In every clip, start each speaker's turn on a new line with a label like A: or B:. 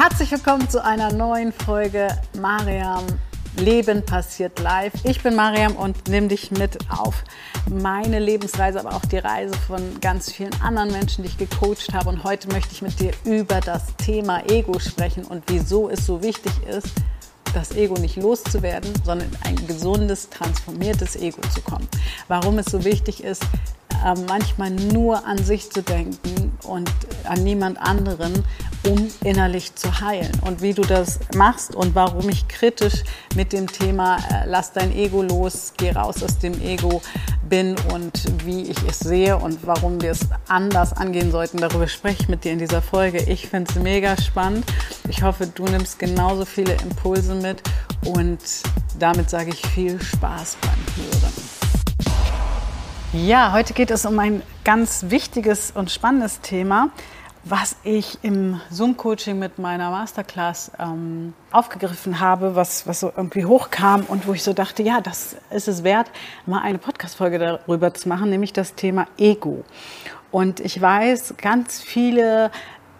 A: Herzlich willkommen zu einer neuen Folge Mariam Leben passiert live. Ich bin Mariam und nehme dich mit auf meine Lebensreise, aber auch die Reise von ganz vielen anderen Menschen, die ich gecoacht habe. Und heute möchte ich mit dir über das Thema Ego sprechen und wieso es so wichtig ist, das Ego nicht loszuwerden, sondern in ein gesundes, transformiertes Ego zu kommen. Warum es so wichtig ist, äh, manchmal nur an sich zu denken und an niemand anderen, um innerlich zu heilen. Und wie du das machst und warum ich kritisch mit dem Thema äh, lass dein Ego los, geh raus aus dem Ego bin und wie ich es sehe und warum wir es anders angehen sollten, darüber spreche ich mit dir in dieser Folge. Ich finde es mega spannend. Ich hoffe, du nimmst genauso viele Impulse mit und damit sage ich viel Spaß beim Hören. Ja, heute geht es um ein ganz wichtiges und spannendes Thema, was ich im Zoom-Coaching mit meiner Masterclass ähm, aufgegriffen habe, was, was so irgendwie hochkam und wo ich so dachte, ja, das ist es wert, mal eine Podcast-Folge darüber zu machen, nämlich das Thema Ego. Und ich weiß, ganz viele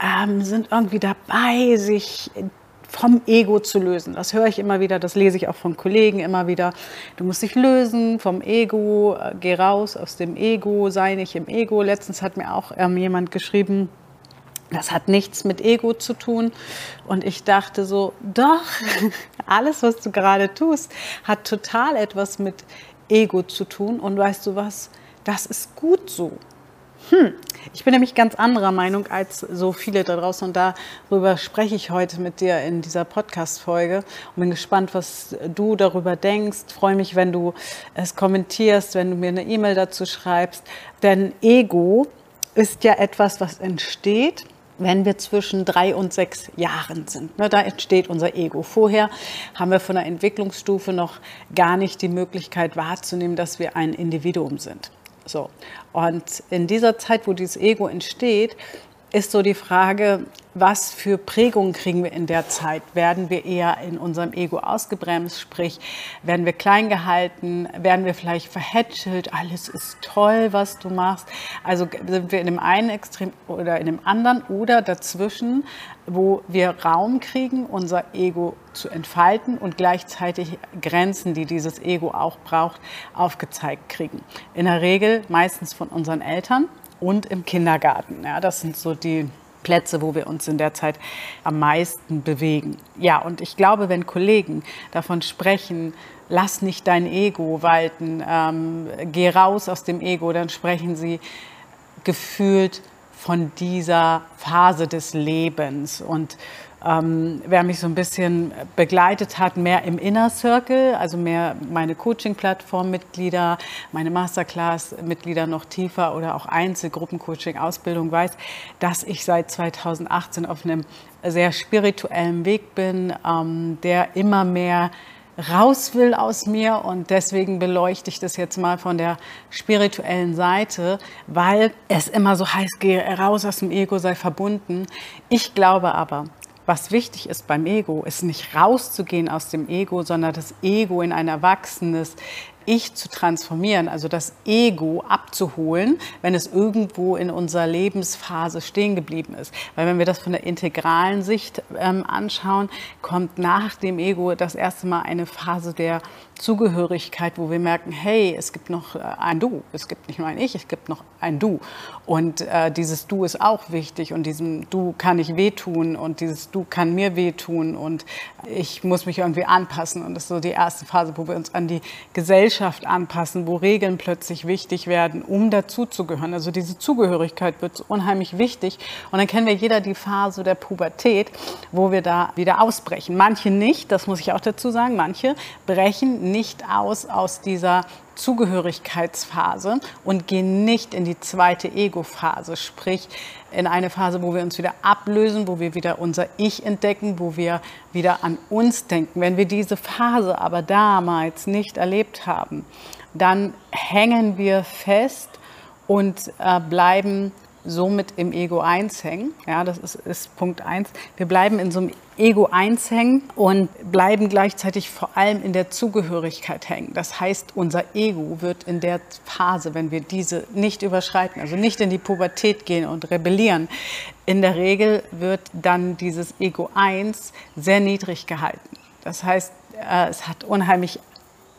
A: ähm, sind irgendwie dabei, sich vom Ego zu lösen. Das höre ich immer wieder, das lese ich auch von Kollegen immer wieder. Du musst dich lösen vom Ego, äh, geh raus aus dem Ego, sei nicht im Ego. Letztens hat mir auch ähm, jemand geschrieben, das hat nichts mit Ego zu tun. Und ich dachte so, doch, alles, was du gerade tust, hat total etwas mit Ego zu tun. Und weißt du was, das ist gut so. Hm. Ich bin nämlich ganz anderer Meinung als so viele da draußen und darüber spreche ich heute mit dir in dieser Podcast-Folge und bin gespannt, was du darüber denkst. Freue mich, wenn du es kommentierst, wenn du mir eine E-Mail dazu schreibst. Denn Ego ist ja etwas, was entsteht, wenn wir zwischen drei und sechs Jahren sind. Ne, da entsteht unser Ego. Vorher haben wir von der Entwicklungsstufe noch gar nicht die Möglichkeit wahrzunehmen, dass wir ein Individuum sind. So. Und in dieser Zeit, wo dieses Ego entsteht, ist so die Frage, was für Prägungen kriegen wir in der Zeit? Werden wir eher in unserem Ego ausgebremst, sprich, werden wir klein gehalten, werden wir vielleicht verhätschelt, alles ist toll, was du machst? Also sind wir in dem einen Extrem oder in dem anderen oder dazwischen, wo wir Raum kriegen, unser Ego zu entfalten und gleichzeitig Grenzen, die dieses Ego auch braucht, aufgezeigt kriegen. In der Regel meistens von unseren Eltern und im Kindergarten. Ja, das sind so die Plätze, wo wir uns in der Zeit am meisten bewegen. Ja, und ich glaube, wenn Kollegen davon sprechen, lass nicht dein Ego walten, ähm, geh raus aus dem Ego, dann sprechen sie gefühlt von dieser Phase des Lebens. Und ähm, wer mich so ein bisschen begleitet hat, mehr im Inner Circle, also mehr meine Coaching-Plattform-Mitglieder, meine Masterclass-Mitglieder noch tiefer oder auch Einzelgruppen-Coaching-Ausbildung weiß, dass ich seit 2018 auf einem sehr spirituellen Weg bin, ähm, der immer mehr raus will aus mir und deswegen beleuchte ich das jetzt mal von der spirituellen Seite, weil es immer so heißt, gehe raus aus dem Ego, sei verbunden. Ich glaube aber, was wichtig ist beim Ego, ist nicht rauszugehen aus dem Ego, sondern das Ego in ein erwachsenes Ich zu transformieren, also das Ego abzuholen, wenn es irgendwo in unserer Lebensphase stehen geblieben ist. Weil wenn wir das von der integralen Sicht ähm, anschauen, kommt nach dem Ego das erste Mal eine Phase der Zugehörigkeit, wo wir merken, hey, es gibt noch äh, ein Du, es gibt nicht nur ein Ich, es gibt noch ein Du. Und äh, dieses Du ist auch wichtig und diesem Du kann ich wehtun und dieses Du kann mir wehtun und ich muss mich irgendwie anpassen. Und das ist so die erste Phase, wo wir uns an die Gesellschaft anpassen, wo Regeln plötzlich wichtig werden, um dazuzugehören. Also diese Zugehörigkeit wird unheimlich wichtig. Und dann kennen wir jeder die Phase der Pubertät, wo wir da wieder ausbrechen. Manche nicht, das muss ich auch dazu sagen, manche brechen nicht aus aus dieser Zugehörigkeitsphase und gehen nicht in die zweite Ego-Phase, sprich in eine Phase, wo wir uns wieder ablösen, wo wir wieder unser Ich entdecken, wo wir wieder an uns denken. Wenn wir diese Phase aber damals nicht erlebt haben, dann hängen wir fest und äh, bleiben somit im Ego 1 hängen. Ja, das ist, ist Punkt 1. Wir bleiben in so einem Ego 1 hängen und bleiben gleichzeitig vor allem in der Zugehörigkeit hängen. Das heißt, unser Ego wird in der Phase, wenn wir diese nicht überschreiten, also nicht in die Pubertät gehen und rebellieren, in der Regel wird dann dieses Ego 1 sehr niedrig gehalten. Das heißt, äh, es hat unheimlich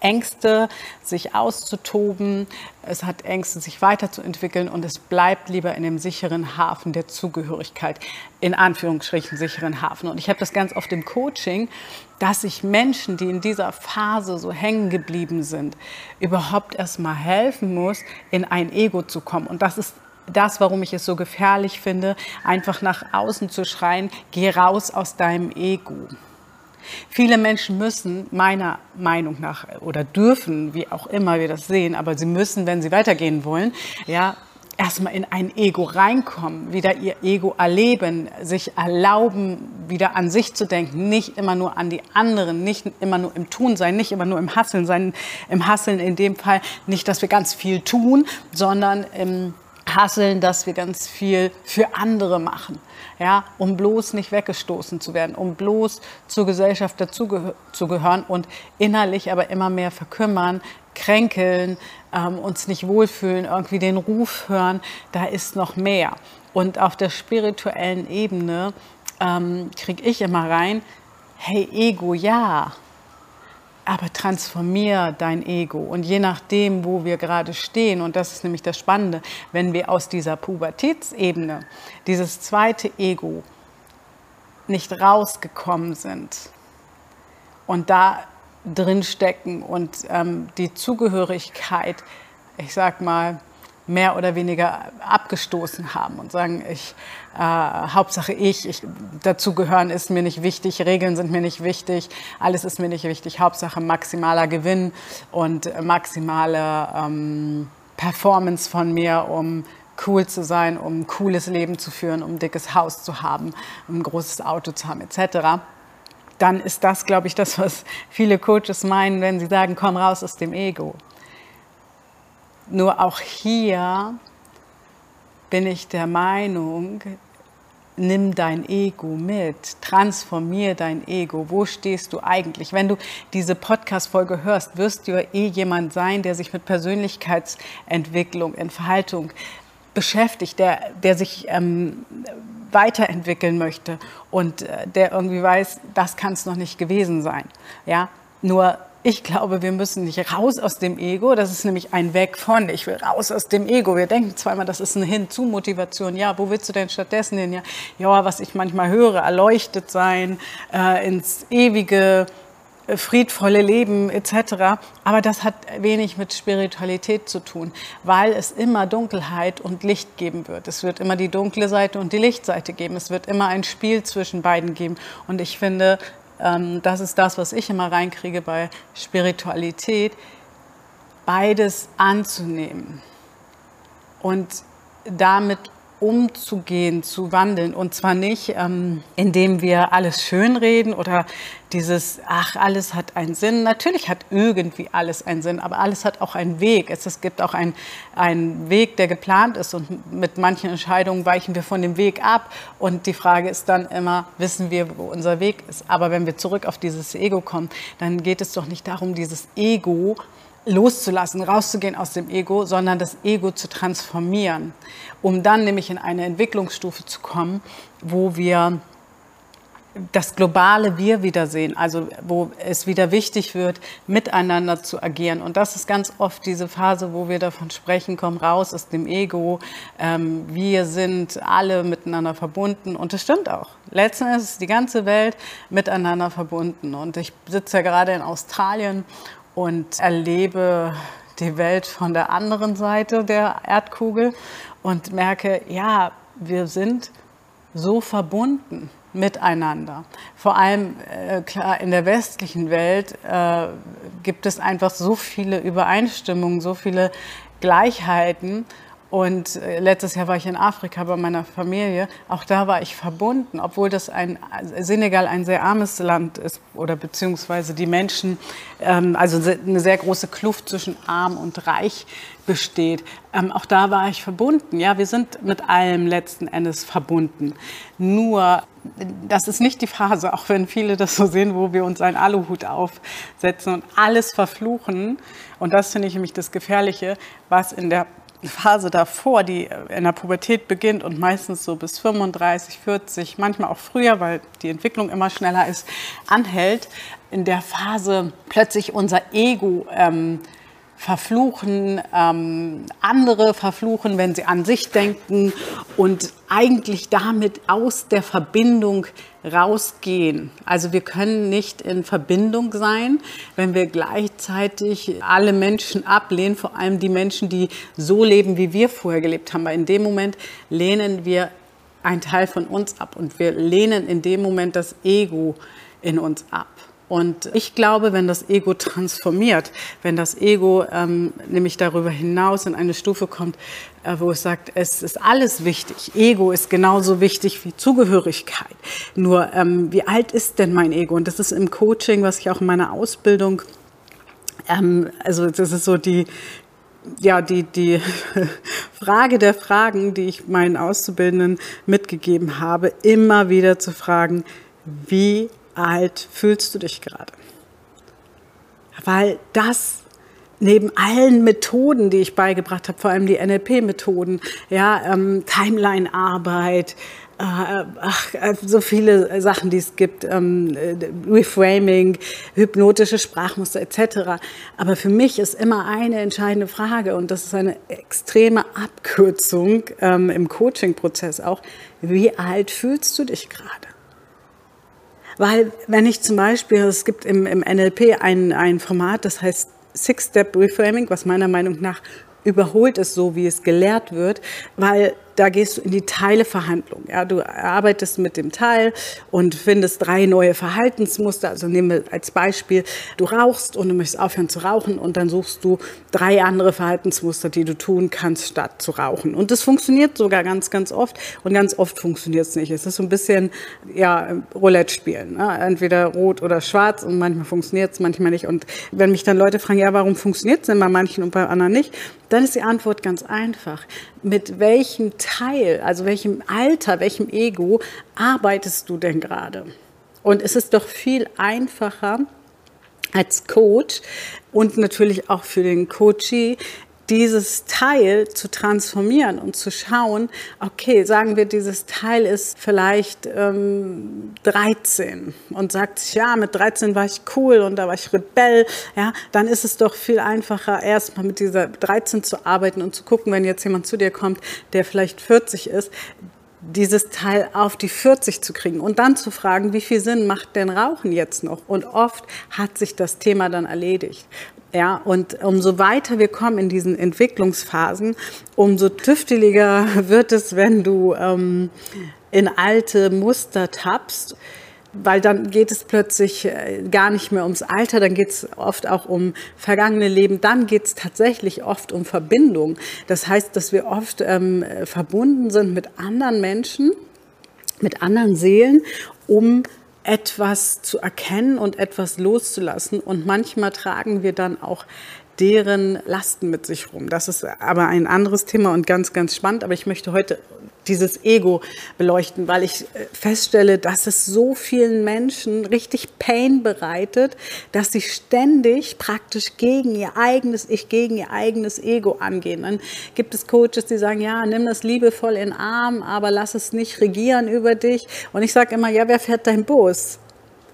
A: Ängste, sich auszutoben, es hat Ängste, sich weiterzuentwickeln und es bleibt lieber in dem sicheren Hafen der Zugehörigkeit, in Anführungsstrichen sicheren Hafen. Und ich habe das ganz oft im Coaching, dass ich Menschen, die in dieser Phase so hängen geblieben sind, überhaupt erst mal helfen muss, in ein Ego zu kommen. Und das ist das, warum ich es so gefährlich finde, einfach nach außen zu schreien, geh raus aus deinem Ego. Viele Menschen müssen meiner Meinung nach oder dürfen, wie auch immer wir das sehen, aber sie müssen, wenn sie weitergehen wollen, ja, erstmal in ein Ego reinkommen, wieder ihr Ego erleben, sich erlauben, wieder an sich zu denken, nicht immer nur an die anderen, nicht immer nur im Tun sein, nicht immer nur im Hasseln sein, im Hasseln in dem Fall nicht, dass wir ganz viel tun, sondern im Hasseln, dass wir ganz viel für andere machen ja, um bloß nicht weggestoßen zu werden, um bloß zur Gesellschaft dazuzugehören und innerlich aber immer mehr verkümmern, kränkeln, ähm, uns nicht wohlfühlen, irgendwie den Ruf hören, da ist noch mehr. Und auf der spirituellen Ebene ähm, kriege ich immer rein, hey Ego, ja, aber transformier dein Ego. Und je nachdem, wo wir gerade stehen, und das ist nämlich das Spannende, wenn wir aus dieser Pubertätsebene, dieses zweite Ego, nicht rausgekommen sind und da drin stecken und ähm, die Zugehörigkeit, ich sag mal, mehr oder weniger abgestoßen haben und sagen, ich, äh, Hauptsache ich, ich, dazugehören ist mir nicht wichtig, Regeln sind mir nicht wichtig, alles ist mir nicht wichtig, Hauptsache maximaler Gewinn und maximale ähm, Performance von mir, um cool zu sein, um ein cooles Leben zu führen, um ein dickes Haus zu haben, um ein großes Auto zu haben, etc. Dann ist das, glaube ich, das, was viele Coaches meinen, wenn sie sagen, komm raus aus dem Ego. Nur auch hier bin ich der Meinung, nimm dein Ego mit, transformier dein Ego. Wo stehst du eigentlich? Wenn du diese Podcast-Folge hörst, wirst du ja eh jemand sein, der sich mit Persönlichkeitsentwicklung, Entfaltung beschäftigt, der, der sich ähm, weiterentwickeln möchte und äh, der irgendwie weiß, das kann es noch nicht gewesen sein. Ja, nur ich glaube, wir müssen nicht raus aus dem Ego. Das ist nämlich ein Weg von. Ich will raus aus dem Ego. Wir denken zweimal, das ist eine Hinzu-Motivation. Ja, wo willst du denn stattdessen hin? Ja, ja was ich manchmal höre, erleuchtet sein, äh, ins ewige, äh, friedvolle Leben etc. Aber das hat wenig mit Spiritualität zu tun, weil es immer Dunkelheit und Licht geben wird. Es wird immer die dunkle Seite und die Lichtseite geben. Es wird immer ein Spiel zwischen beiden geben. Und ich finde, das ist das, was ich immer reinkriege bei Spiritualität, beides anzunehmen und damit umzugehen, zu wandeln. Und zwar nicht, ähm, indem wir alles schönreden oder dieses, ach, alles hat einen Sinn. Natürlich hat irgendwie alles einen Sinn, aber alles hat auch einen Weg. Es, es gibt auch einen, einen Weg, der geplant ist und mit manchen Entscheidungen weichen wir von dem Weg ab. Und die Frage ist dann immer, wissen wir, wo unser Weg ist? Aber wenn wir zurück auf dieses Ego kommen, dann geht es doch nicht darum, dieses Ego loszulassen, rauszugehen aus dem Ego, sondern das Ego zu transformieren, um dann nämlich in eine Entwicklungsstufe zu kommen, wo wir das globale Wir wiedersehen, also wo es wieder wichtig wird, miteinander zu agieren. Und das ist ganz oft diese Phase, wo wir davon sprechen, komm raus aus dem Ego, ähm, wir sind alle miteinander verbunden. Und das stimmt auch. Letzten Endes ist die ganze Welt miteinander verbunden. Und ich sitze ja gerade in Australien und erlebe die Welt von der anderen Seite der Erdkugel und merke, ja, wir sind so verbunden miteinander. Vor allem äh, klar in der westlichen Welt äh, gibt es einfach so viele Übereinstimmungen, so viele Gleichheiten Und äh, letztes Jahr war ich in Afrika bei meiner Familie. Auch da war ich verbunden, obwohl das ein Senegal ein sehr armes Land ist oder beziehungsweise die Menschen, ähm, also eine sehr große Kluft zwischen arm und reich besteht. Ähm, auch da war ich verbunden. Ja, wir sind mit allem letzten Endes verbunden. Nur, das ist nicht die Phase, auch wenn viele das so sehen, wo wir uns einen Aluhut aufsetzen und alles verfluchen. Und das finde ich nämlich das Gefährliche, was in der Phase davor, die in der Pubertät beginnt und meistens so bis 35, 40, manchmal auch früher, weil die Entwicklung immer schneller ist, anhält, in der Phase plötzlich unser Ego ähm, verfluchen, ähm, andere verfluchen, wenn sie an sich denken und eigentlich damit aus der Verbindung rausgehen. Also wir können nicht in Verbindung sein, wenn wir gleichzeitig alle Menschen ablehnen, vor allem die Menschen, die so leben, wie wir vorher gelebt haben. Weil in dem Moment lehnen wir einen Teil von uns ab und wir lehnen in dem Moment das Ego in uns ab. Und ich glaube, wenn das Ego transformiert, wenn das Ego ähm, nämlich darüber hinaus in eine Stufe kommt, äh, wo es sagt, es ist alles wichtig. Ego ist genauso wichtig wie Zugehörigkeit. Nur, ähm, wie alt ist denn mein Ego? Und das ist im Coaching, was ich auch in meiner Ausbildung, ähm, also das ist so die, ja, die, die Frage der Fragen, die ich meinen Auszubildenden mitgegeben habe, immer wieder zu fragen, wie alt fühlst du dich gerade? Weil das neben allen Methoden, die ich beigebracht habe, vor allem die NLP-Methoden, ja, ähm, Timeline-Arbeit, äh, ach, äh, so viele Sachen, die es gibt, ähm, äh, Reframing, hypnotische Sprachmuster etc. Aber für mich ist immer eine entscheidende Frage und das ist eine extreme Abkürzung ähm, im Coaching-Prozess auch. Wie alt fühlst du dich gerade? Weil wenn ich zum Beispiel, es gibt im, im NLP ein, ein Format, das heißt Six-Step Reframing, was meiner Meinung nach überholt ist, so wie es gelehrt wird, weil da gehst du in die Teileverhandlung. Ja, du arbeitest mit dem Teil und findest drei neue Verhaltensmuster. Also nehmen wir als Beispiel, du rauchst und du möchtest aufhören zu rauchen und dann suchst du drei andere Verhaltensmuster, die du tun kannst, statt zu rauchen. Und das funktioniert sogar ganz, ganz oft und ganz oft funktioniert es nicht. Es ist so ein bisschen ja, Roulette spielen. Ne? Entweder rot oder schwarz und manchmal funktioniert es, manchmal nicht. Und wenn mich dann Leute fragen, ja, warum funktioniert es denn bei manchen und bei anderen nicht, dann ist die Antwort ganz einfach. Mit welchem Teil, also welchem Alter, welchem Ego arbeitest du denn gerade? Und es ist doch viel einfacher als Coach und natürlich auch für den Coachee dieses Teil zu transformieren und zu schauen, okay, sagen wir, dieses Teil ist vielleicht ähm, 13 und sagt, ja, mit 13 war ich cool und da war ich Rebell, ja, dann ist es doch viel einfacher, erstmal mit dieser 13 zu arbeiten und zu gucken, wenn jetzt jemand zu dir kommt, der vielleicht 40 ist, dieses Teil auf die 40 zu kriegen und dann zu fragen, wie viel Sinn macht denn Rauchen jetzt noch? Und oft hat sich das Thema dann erledigt. Ja, und umso weiter wir kommen in diesen Entwicklungsphasen, umso tüfteliger wird es, wenn du ähm, in alte Muster tappst, weil dann geht es plötzlich äh, gar nicht mehr ums Alter, dann geht es oft auch um vergangene Leben, dann geht es tatsächlich oft um Verbindung. Das heißt, dass wir oft ähm, verbunden sind mit anderen Menschen, mit anderen Seelen, um etwas zu erkennen und etwas loszulassen. Und manchmal tragen wir dann auch deren Lasten mit sich rum. Das ist aber ein anderes Thema und ganz, ganz spannend. Aber ich möchte heute dieses Ego beleuchten, weil ich äh, feststelle, dass es so vielen Menschen richtig Pain bereitet, dass sie ständig praktisch gegen ihr eigenes Ich, gegen ihr eigenes Ego angehen. Dann gibt es Coaches, die sagen, ja, nimm das liebevoll in Arm, aber lass es nicht regieren über dich. Und ich sage immer, ja, wer fährt dein Bus?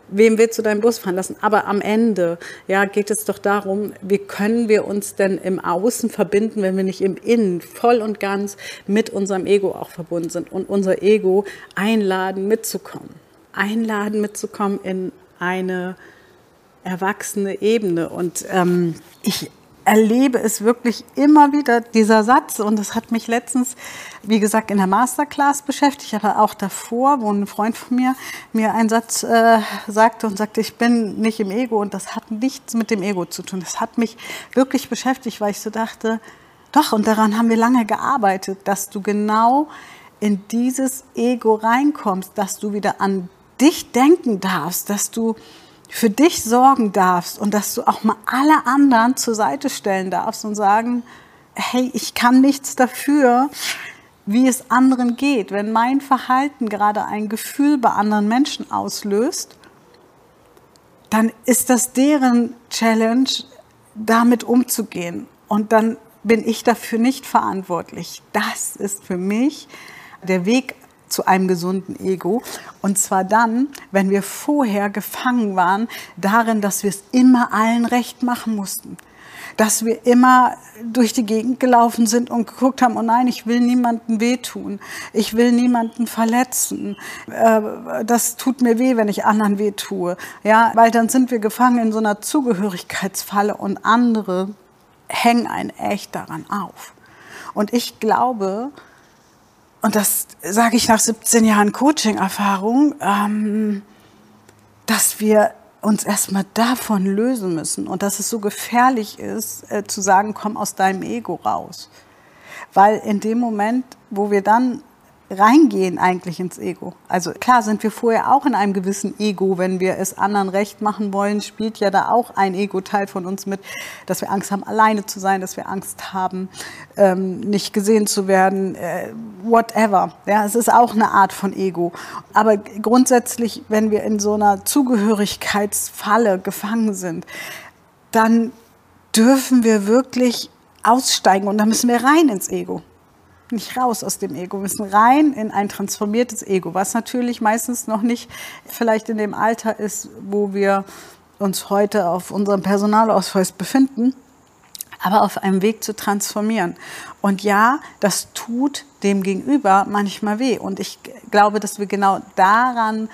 A: Wem willst du deinen Bus fahren lassen? Aber am Ende, ja, geht es doch darum, wie können wir uns denn im Außen verbinden, wenn wir nicht im Innen voll und ganz mit unserem Ego auch verbunden sind und unser Ego einladen mitzukommen. Einladen mitzukommen in eine erwachsene Ebene. Und ähm, ich erlebe es wirklich immer wieder, dieser Satz. Und das hat mich letztens, wie gesagt, in der Masterclass beschäftigt, aber auch davor, wo ein Freund von mir mir einen Satz äh, sagte und sagte, ich bin nicht im Ego und das hat nichts mit dem Ego zu tun. Das hat mich wirklich beschäftigt, weil ich so dachte, Doch, und daran haben wir lange gearbeitet, dass du genau in dieses Ego reinkommst, dass du wieder an dich denken darfst, dass du für dich sorgen darfst und dass du auch mal alle anderen zur Seite stellen darfst und sagen, hey, ich kann nichts dafür, wie es anderen geht. Wenn mein Verhalten gerade ein Gefühl bei anderen Menschen auslöst, dann ist das deren Challenge, damit umzugehen. Und dann bin ich dafür nicht verantwortlich. Das ist für mich der Weg zu einem gesunden Ego. Und zwar dann, wenn wir vorher gefangen waren darin, dass wir es immer allen recht machen mussten. Dass wir immer durch die Gegend gelaufen sind und geguckt haben, oh nein, ich will niemandem wehtun. Ich will niemanden verletzen. Äh, das tut mir weh, wenn ich anderen wehtue. Ja, weil dann sind wir gefangen in so einer Zugehörigkeitsfalle und andere hängen einen echt daran auf. Und ich glaube, und das sage ich nach 17 Jahren Coaching-Erfahrung, ähm, dass wir uns erstmal davon lösen müssen und dass es so gefährlich ist, äh, zu sagen, komm aus deinem Ego raus. Weil in dem Moment, wo wir dann reingehen eigentlich ins Ego. Also klar sind wir vorher auch in einem gewissen Ego, wenn wir es anderen recht machen wollen, spielt ja da auch ein Ego-Teil von uns mit, dass wir Angst haben, alleine zu sein, dass wir Angst haben, ähm, nicht gesehen zu werden, äh, whatever. Ja, es ist auch eine Art von Ego. Aber grundsätzlich, wenn wir in so einer Zugehörigkeitsfalle gefangen sind, dann dürfen wir wirklich aussteigen und dann müssen wir rein ins Ego nicht raus aus dem Ego, wir müssen rein in ein transformiertes Ego, was natürlich meistens noch nicht vielleicht in dem Alter ist, wo wir uns heute auf unserem Personalausweis befinden, aber auf einem Weg zu transformieren. Und ja, das tut dem Gegenüber manchmal weh. Und ich glaube, dass wir genau daran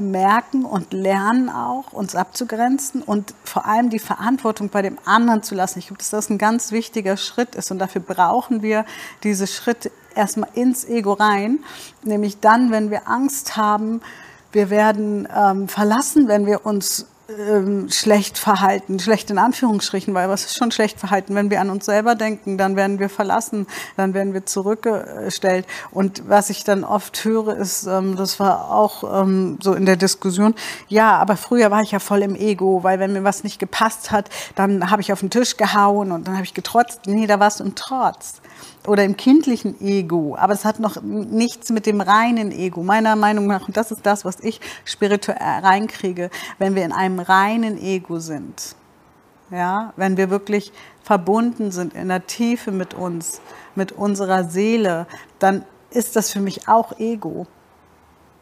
A: merken und lernen auch, uns abzugrenzen und vor allem die Verantwortung bei dem anderen zu lassen. Ich glaube, dass das ein ganz wichtiger Schritt ist und dafür brauchen wir diese Schritte erstmal ins Ego rein, nämlich dann, wenn wir Angst haben, wir werden ähm, verlassen, wenn wir uns ähm, schlecht verhalten, schlecht in Anführungsstrichen, weil was ist schon schlecht verhalten? Wenn wir an uns selber denken, dann werden wir verlassen, dann werden wir zurückgestellt. Und was ich dann oft höre, ist, ähm, das war auch ähm, so in der Diskussion, ja, aber früher war ich ja voll im Ego, weil wenn mir was nicht gepasst hat, dann habe ich auf den Tisch gehauen und dann habe ich getrotzt. Nee, da warst du im Trotz oder im kindlichen Ego, aber es hat noch nichts mit dem reinen Ego. Meiner Meinung nach, und das ist das, was ich spirituell reinkriege, wenn wir in einem reinen Ego sind. Ja, wenn wir wirklich verbunden sind in der Tiefe mit uns, mit unserer Seele, dann ist das für mich auch Ego.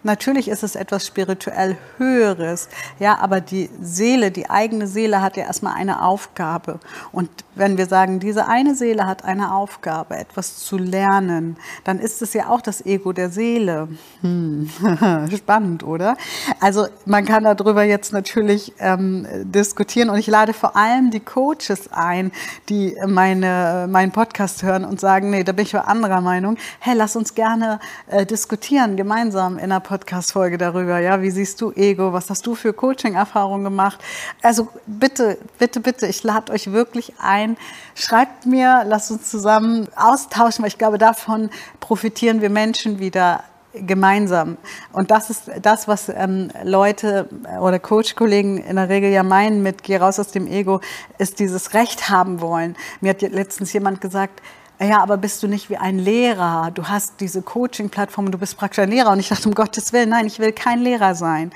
A: Natürlich ist es etwas spirituell Höheres, ja, aber die Seele, die eigene Seele hat ja erstmal eine Aufgabe. Und wenn wir sagen, diese eine Seele hat eine Aufgabe, etwas zu lernen, dann ist es ja auch das Ego der Seele. Hm. Spannend, oder? Also man kann darüber jetzt natürlich ähm, diskutieren und ich lade vor allem die Coaches ein, die meine, meinen Podcast hören und sagen, nee, da bin ich anderer Meinung. Hey, lass uns gerne äh, diskutieren, gemeinsam in einer Podcast-Folge darüber. Ja, wie siehst du Ego? Was hast du für Coaching-Erfahrungen gemacht? Also bitte, bitte, bitte, ich lade euch wirklich ein. Schreibt mir, lasst uns zusammen austauschen, weil ich glaube, davon profitieren wir Menschen wieder gemeinsam. Und das ist das, was ähm, Leute oder Coach-Kollegen in der Regel ja meinen mit Geh raus aus dem Ego, ist dieses Recht haben wollen. Mir hat letztens jemand gesagt, ja, aber bist du nicht wie ein Lehrer? Du hast diese Coaching-Plattform, du bist praktisch ein Lehrer. Und ich dachte, um Gottes Willen, nein, ich will kein Lehrer sein.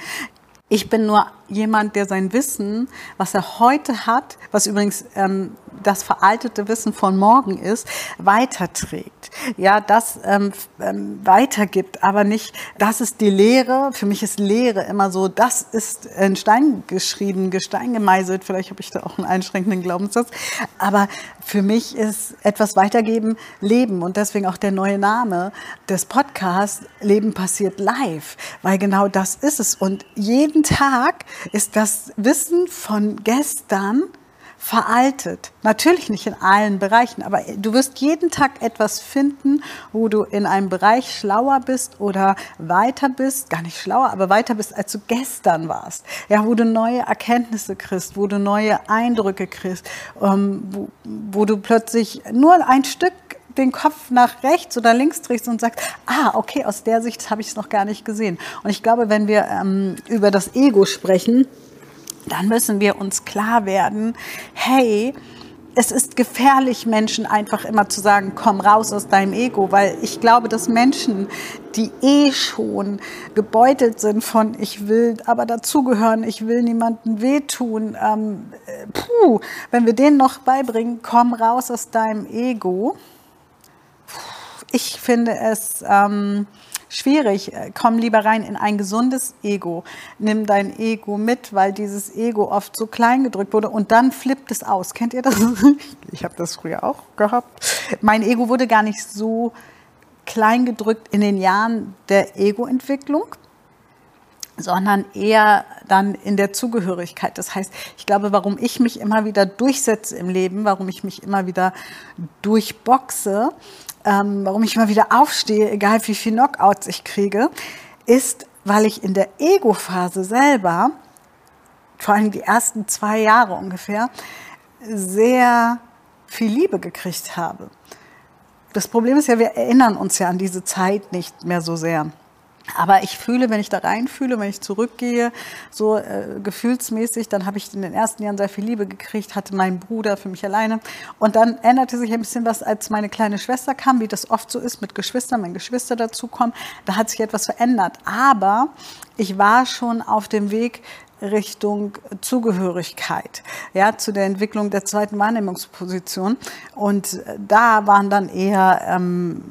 A: Ich bin nur jemand, der sein Wissen, was er heute hat, was übrigens ähm, das veraltete Wissen von morgen ist, weiterträgt. Ja, das ähm, ähm, weitergibt, aber nicht, das ist die Lehre. Für mich ist Lehre immer so, das ist in Stein geschrieben, Gestein gemeißelt. Vielleicht habe ich da auch einen einschränkenden Glaubenssatz. Aber für mich ist etwas weitergeben Leben und deswegen auch der neue Name des Podcasts Leben passiert live, weil genau das ist es. Und jeden Tag ist das Wissen von gestern veraltet. Natürlich nicht in allen Bereichen, aber du wirst jeden Tag etwas finden, wo du in einem Bereich schlauer bist oder weiter bist, gar nicht schlauer, aber weiter bist, als du gestern warst. Ja, wo du neue Erkenntnisse kriegst, wo du neue Eindrücke kriegst, ähm, wo, wo du plötzlich nur ein Stück den Kopf nach rechts oder links drehst und sagst, ah, okay, aus der Sicht habe ich es noch gar nicht gesehen. Und ich glaube, wenn wir ähm, über das Ego sprechen, dann müssen wir uns klar werden, hey, es ist gefährlich, Menschen einfach immer zu sagen, komm raus aus deinem Ego, weil ich glaube, dass Menschen, die eh schon gebeutelt sind von ich will aber dazugehören, ich will niemandem wehtun, ähm, puh, wenn wir denen noch beibringen, komm raus aus deinem Ego, ich finde es ähm, schwierig. Komm lieber rein in ein gesundes Ego. Nimm dein Ego mit, weil dieses Ego oft so klein gedrückt wurde und dann flippt es aus. Kennt ihr das? Ich habe das früher auch gehabt. Mein Ego wurde gar nicht so klein gedrückt in den Jahren der Ego-Entwicklung sondern eher dann in der Zugehörigkeit. Das heißt, ich glaube, warum ich mich immer wieder durchsetze im Leben, warum ich mich immer wieder durchboxe, ähm, warum ich immer wieder aufstehe, egal wie viel Knockouts ich kriege, ist, weil ich in der Ego-Phase selber, vor allem die ersten zwei Jahre ungefähr, sehr viel Liebe gekriegt habe. Das Problem ist ja, wir erinnern uns ja an diese Zeit nicht mehr so sehr. Aber ich fühle, wenn ich da reinfühle, wenn ich zurückgehe, so äh, gefühlsmäßig, dann habe ich in den ersten Jahren sehr viel Liebe gekriegt, hatte meinen Bruder für mich alleine. Und dann änderte sich ein bisschen was, als meine kleine Schwester kam, wie das oft so ist mit Geschwistern, wenn Geschwister dazukommen. Da hat sich etwas verändert. Aber ich war schon auf dem Weg Richtung Zugehörigkeit, ja, zu der Entwicklung der zweiten Wahrnehmungsposition. Und da waren dann eher ähm,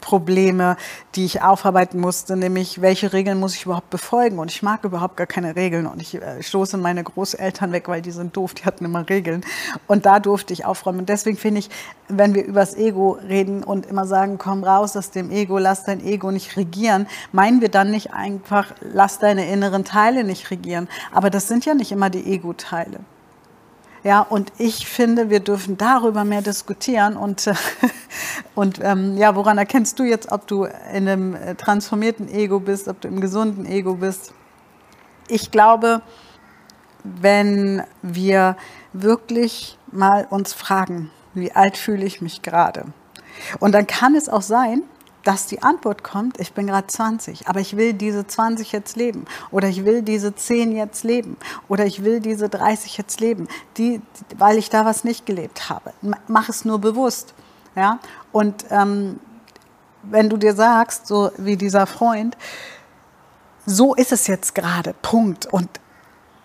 A: Probleme, die ich aufarbeiten musste, nämlich welche Regeln muss ich überhaupt befolgen? Und ich mag überhaupt gar keine Regeln und ich äh, stoße meine Großeltern weg, weil die sind doof, die hatten immer Regeln. Und da durfte ich aufräumen. Und deswegen finde ich, wenn wir übers Ego reden und immer sagen, komm raus aus dem Ego, lass dein Ego nicht regieren, meinen wir dann nicht einfach, lass deine inneren Teile nicht regieren regieren. Aber das sind ja nicht immer die Ego-Teile. Ja, und ich finde, wir dürfen darüber mehr diskutieren. Und, und ähm, ja, woran erkennst du jetzt, ob du in einem äh, transformierten Ego bist, ob du im gesunden Ego bist? Ich glaube, wenn wir wirklich mal uns fragen, wie alt fühle ich mich gerade? Und dann kann es auch sein, dass die Antwort kommt, ich bin gerade 20, aber ich will diese 20 jetzt leben oder ich will diese 10 jetzt leben oder ich will diese 30 jetzt leben, die, weil ich da was nicht gelebt habe. Mach es nur bewusst. Ja? Und ähm, wenn du dir sagst, so wie dieser Freund, so ist es jetzt gerade, Punkt. Und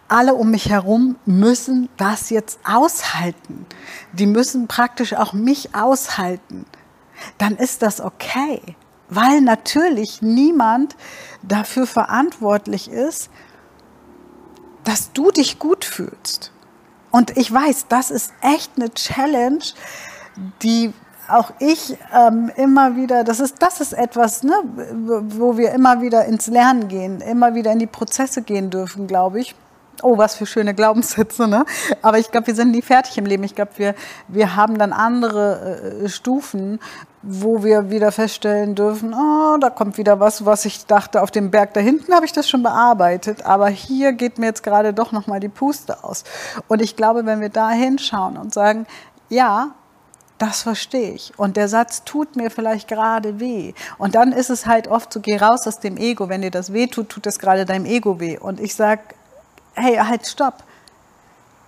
A: alle um mich herum müssen das jetzt aushalten. Die müssen praktisch auch mich aushalten dann ist das okay, weil natürlich niemand dafür verantwortlich ist, dass du dich gut fühlst. Und ich weiß, das ist echt eine Challenge, die auch ich ähm, immer wieder, das ist, das ist etwas, ne, wo wir immer wieder ins Lernen gehen, immer wieder in die Prozesse gehen dürfen, glaube ich. Oh, was für schöne Glaubenssätze, ne? Aber ich glaube, wir sind nie fertig im Leben. Ich glaube, wir, wir haben dann andere äh, Stufen, wo wir wieder feststellen dürfen, oh, da kommt wieder was, was ich dachte, auf dem Berg da hinten habe ich das schon bearbeitet, aber hier geht mir jetzt gerade doch nochmal die Puste aus. Und ich glaube, wenn wir da hinschauen und sagen, ja, das verstehe ich. Und der Satz tut mir vielleicht gerade weh. Und dann ist es halt oft so, geh raus aus dem Ego. Wenn dir das weh tut, tut es gerade deinem Ego weh. Und ich sage, hey, halt, stopp.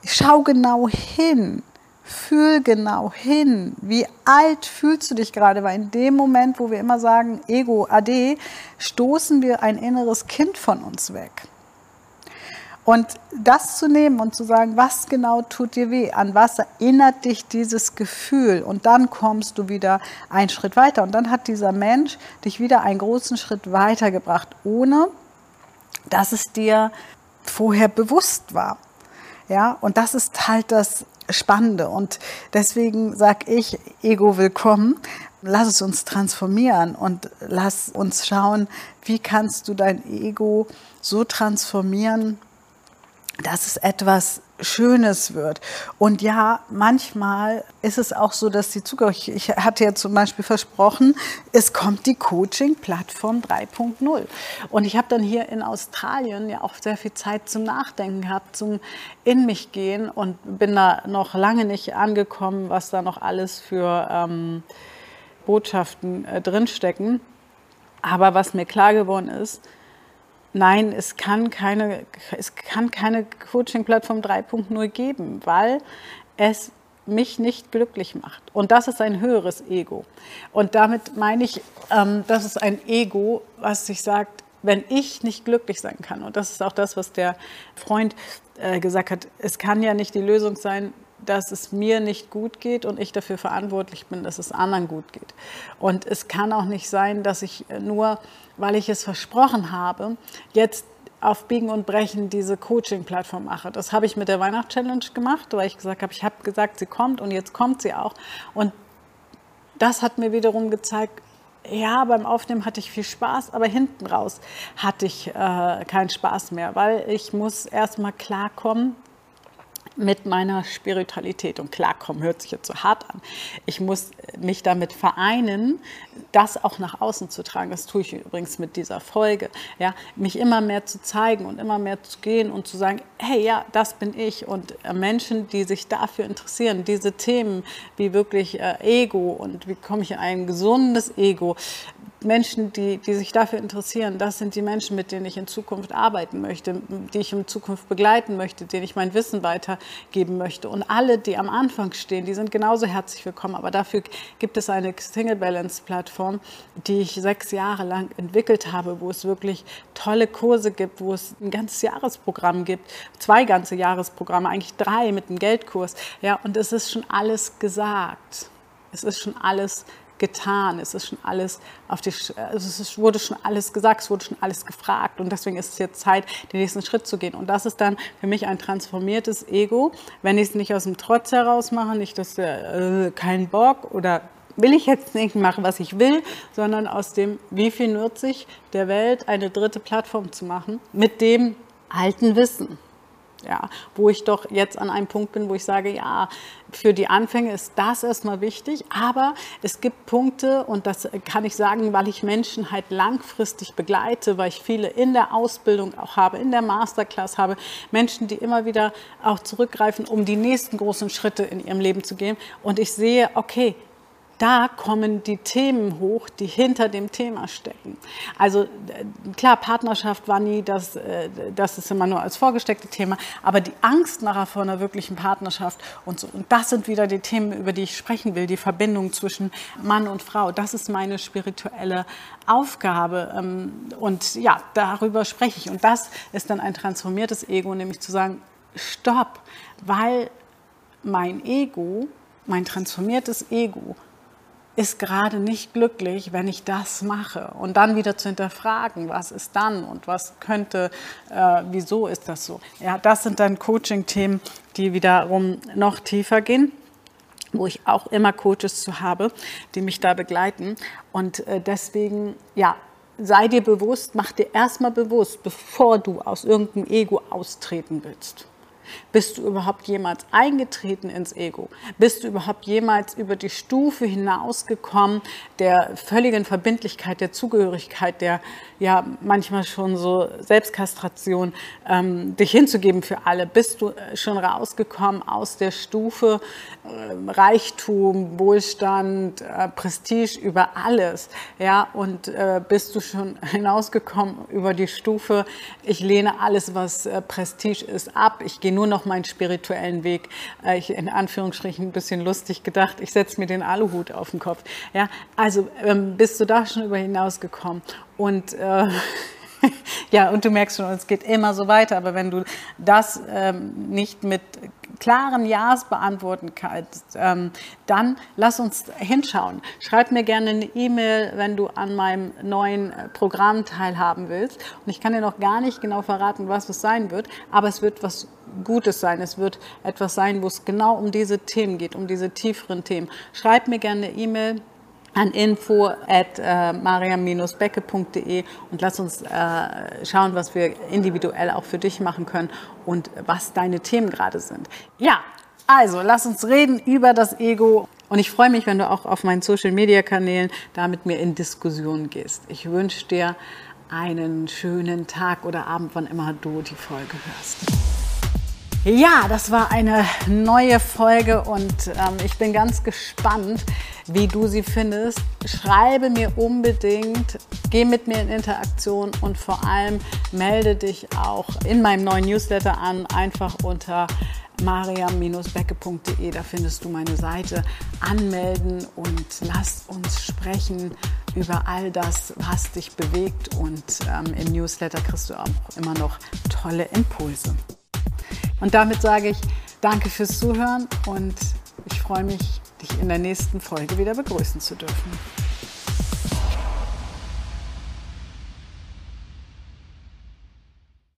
A: Schau genau hin. Fühl genau hin. Wie alt fühlst du dich gerade? Weil in dem Moment, wo wir immer sagen, Ego, Ade, stoßen wir ein inneres Kind von uns weg. Und das zu nehmen und zu sagen, was genau tut dir weh, an was erinnert dich dieses Gefühl und dann kommst du wieder einen Schritt weiter und dann hat dieser Mensch dich wieder einen großen Schritt weitergebracht, ohne dass es dir vorher bewusst war. Ja, und das ist halt das Spannende. Und deswegen sage ich, Ego willkommen. Lass es uns transformieren und lass uns schauen, wie kannst du dein Ego so transformieren, dass es etwas Schönes wird. Und ja, manchmal ist es auch so, dass die Zugang, ich, ich hatte ja zum Beispiel versprochen, es kommt die Coaching-Plattform 3.0. Und ich habe dann hier in Australien ja auch sehr viel Zeit zum Nachdenken gehabt, zum in mich gehen und bin da noch lange nicht angekommen, was da noch alles für ähm, Botschaften äh, drinstecken. Aber was mir klar geworden ist, nein, es kann keine, es kann keine Coaching-Plattform 3.0 geben, weil es mich nicht glücklich macht. Und das ist ein höheres Ego. Und damit meine ich, ähm, das ist ein Ego, was sich sagt, wenn ich nicht glücklich sein kann, und das ist auch das, was der Freund äh, gesagt hat, es kann ja nicht die Lösung sein, dass es mir nicht gut geht und ich dafür verantwortlich bin, dass es anderen gut geht. Und es kann auch nicht sein, dass ich nur, weil ich es versprochen habe, jetzt auf Biegen und Brechen diese Coaching-Plattform mache. Das habe ich mit der Weihnachtschallenge gemacht, weil ich gesagt habe, ich habe gesagt, sie kommt und jetzt kommt sie auch. Und das hat mir wiederum gezeigt, ja, beim Aufnehmen hatte ich viel Spaß, aber hinten raus hatte ich äh, keinen Spaß mehr, weil ich muss erstmal klarkommen, mit meiner Spiritualität und klarkommen hört sich jetzt so hart an. Ich muss mich damit vereinen, das auch nach außen zu tragen. Das tue ich übrigens mit dieser Folge. Ja, mich immer mehr zu zeigen und immer mehr zu gehen und zu sagen, hey, ja, das bin ich. Und äh, Menschen, die sich dafür interessieren, diese Themen wie wirklich äh, Ego und wie komme ich in ein gesundes Ego, Menschen, die, die sich dafür interessieren, das sind die Menschen, mit denen ich in Zukunft arbeiten möchte, die ich in Zukunft begleiten möchte, denen ich mein Wissen weitergeben möchte. Und alle, die am Anfang stehen, die sind genauso herzlich willkommen. Aber dafür gibt es eine Single Balance Plattform, die ich sechs Jahre lang entwickelt habe, wo es wirklich tolle Kurse gibt, wo es ein ganzes Jahresprogramm gibt, zwei ganze Jahresprogramme, eigentlich drei mit einem Geldkurs. Ja, und es ist schon alles gesagt. Es ist schon alles gesagt getan. Es ist schon alles auf die, also es wurde schon alles gesagt, es wurde schon alles gefragt. Und deswegen ist es jetzt Zeit, den nächsten Schritt zu gehen. Und das ist dann für mich ein transformiertes Ego, wenn ich es nicht aus dem Trotz heraus mache, nicht dass der, äh, kein Bock oder will ich jetzt nicht machen, was ich will, sondern aus dem, wie viel nutze ich der Welt, eine dritte Plattform zu machen, mit dem alten Wissen. Ja, wo ich doch jetzt an einem Punkt bin, wo ich sage, ja, für die Anfänge ist das erstmal wichtig, aber es gibt Punkte und das kann ich sagen, weil ich Menschen halt langfristig begleite, weil ich viele in der Ausbildung auch habe, in der Masterclass habe, Menschen, die immer wieder auch zurückgreifen, um die nächsten großen Schritte in ihrem Leben zu gehen. Und ich sehe, okay, da kommen die Themen hoch, die hinter dem Thema stecken. Also äh, klar, Partnerschaft war nie das, äh, das ist immer nur als vorgesteckte Thema, aber die Angst nachher vor einer wirklichen Partnerschaft und so. Und das sind wieder die Themen, über die ich sprechen will, die Verbindung zwischen Mann und Frau. Das ist meine spirituelle Aufgabe. Ähm, und ja, darüber spreche ich. Und das ist dann ein transformiertes Ego, nämlich zu sagen, stopp, weil mein Ego, mein transformiertes Ego ist gerade nicht glücklich, wenn ich das mache. Und dann wieder zu hinterfragen, was ist dann und was könnte, äh, wieso ist das so. Ja, das sind dann Coaching-Themen, die wiederum noch tiefer gehen wo ich auch immer Coaches zu habe, die mich da begleiten. Und äh, deswegen, ja, sei dir bewusst, mach dir erstmal bewusst, bevor du aus irgendeinem Ego austreten willst. Bist du überhaupt jemals eingetreten ins Ego? Bist du überhaupt jemals über die Stufe hinausgekommen der völligen Verbindlichkeit, der Zugehörigkeit, der ja manchmal schon so Selbstkastration, ähm, dich hinzugeben für alle? Bist du äh, schon rausgekommen aus der Stufe äh, Reichtum, Wohlstand, äh, Prestige über alles? Ja, und äh, bist du schon hinausgekommen über die Stufe, ich lehne alles, was äh, Prestige ist, ab, ich gehe nur noch meinen spirituellen Weg. Äh, ich in Anführungsstrichen ein bisschen lustig gedacht, ich setze mir den Aluhut auf den Kopf. Ja, also ähm, bist du da schon über hinausgekommen und äh, ja, und du merkst schon, es geht immer so weiter. Aber wenn du das ähm, nicht mit klaren Ja's beantworten kannst, ähm, dann lass uns hinschauen. Schreib mir gerne eine E-Mail, wenn du an meinem neuen äh, Programm teilhaben willst. Und ich kann dir noch gar nicht genau verraten, was es sein wird, aber es wird was Gutes sein. Es wird etwas sein, wo es genau um diese Themen geht, um diese tieferen Themen. Schreib mir gerne eine E-Mail an info at äh, mariam-becke.de und lass uns äh, schauen, was wir individuell auch für dich machen können und was deine Themen gerade sind. Ja, also lass uns reden über das Ego. Und ich freue mich, wenn du auch auf meinen Social-Media-Kanälen da mit mir in Diskussion gehst. Ich wünsche dir einen schönen Tag oder Abend, wann immer du die Folge hörst. Ja, das war eine neue Folge und ähm, ich bin ganz gespannt, wie du sie findest. Schreibe mir unbedingt, geh mit mir in Interaktion und vor allem melde dich auch in meinem neuen Newsletter an, einfach unter mariam-becke.de, da findest du meine Seite. Anmelden und lass uns sprechen über all das, was dich bewegt und ähm, im Newsletter kriegst du auch immer noch tolle Impulse. Und damit sage ich danke fürs Zuhören und ich freue mich, dich in der nächsten Folge wieder begrüßen zu dürfen.